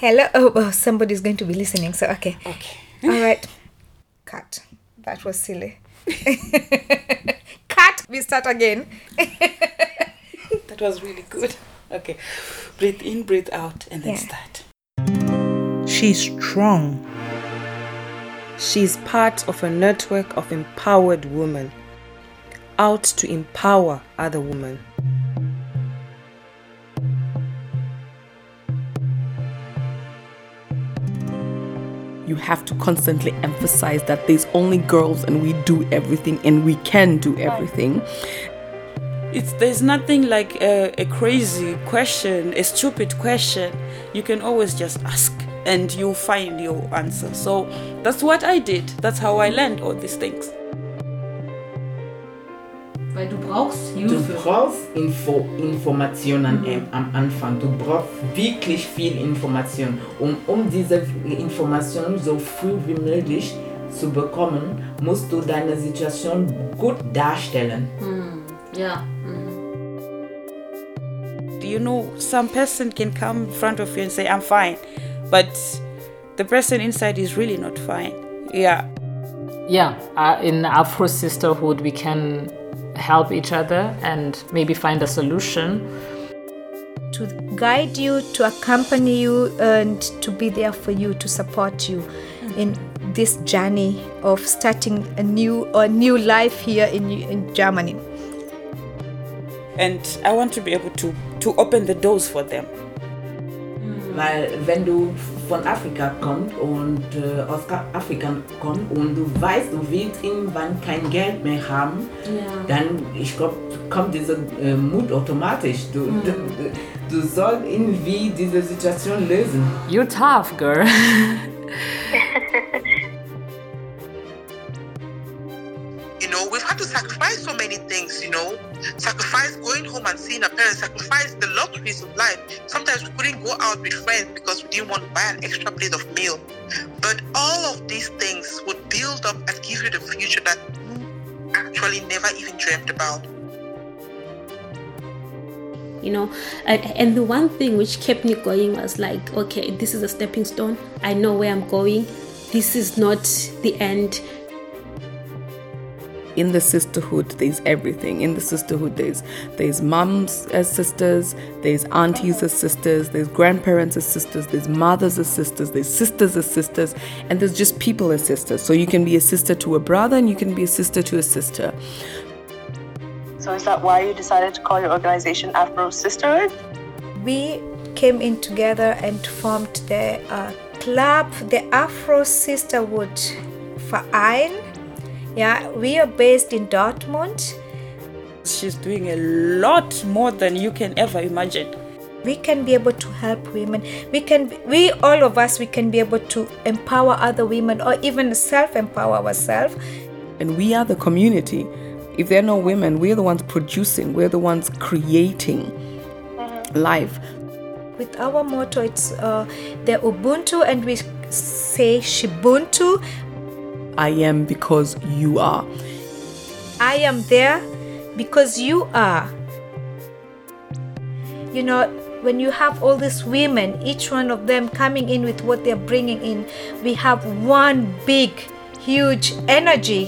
Hello. Oh, oh, somebody's going to be listening. So, okay. Okay. All right. Cut. That was silly. Cut. We start again. That was really good. Okay. Breathe in, breathe out, and then Yeah. start. She's strong. She's part of a network of empowered women out to empower other women. You have to constantly emphasize that there's only girls and we do everything and we can do everything. It's there's nothing like a, a crazy question, a stupid question. You can always just ask and you'll find your answer. So that's what I did. That's how I learned all these things. Weil du brauchst Du Hilfe. brauchst Info Informationen am, am Anfang. Du brauchst wirklich viel Information. Um, um diese Informationen so früh wie möglich zu bekommen, musst du deine Situation gut darstellen. Ja. Do you know some person can come in front of you and say I'm fine, but the person inside is really not fine. Yeah. yeah, uh, in Afro sisterhood, we can help each other and maybe find a solution. to guide you, to accompany you, and to be there for you, to support you in this journey of starting a new or new life here in in Germany. And I want to be able to to open the doors for them. Weil wenn du von Afrika kommst und äh, aus Ka- Afrika kommst und du weißt, du willst irgendwann kein Geld mehr haben, dann ich glaube, kommt dieser äh, Mut automatisch. Du, du, du sollst irgendwie diese Situation lösen. You're tough, girl. know, we've had to sacrifice so many things, you know. Sacrifice going home and seeing our parents, sacrifice the luxuries of life. Sometimes we couldn't go out with friends because we didn't want to buy an extra plate of meal. But all of these things would build up and give you the future that you actually never even dreamt about. you know and, and the one thing which kept me going was like okay this is a stepping stone i know where i'm going this is not the end In the sisterhood, there's everything. In the sisterhood, there's there's mums as sisters, there's aunties as sisters, there's grandparents as sisters, there's mothers as sisters, there's sisters as sisters, and there's just people as sisters. So you can be a sister to a brother and you can be a sister to a sister. So is that why you decided to call your organization Afro Sisterhood? We came in together and formed the uh, club, the Afro Sisterhood Verein. Yeah, we are based in Dortmund. She's doing a lot more than you can ever imagine. we can be able to help women we can we all of us we can be able to empower other women or even self-empower ourselves And we are the community. If there are no women, we're the ones producing, we're the ones creating life. with our motto it's uh, the ubuntu and we say shibuntu I am because you are. i am there because you are you know when you have all these women each one of them coming in with what they're bringing in we have one big huge energy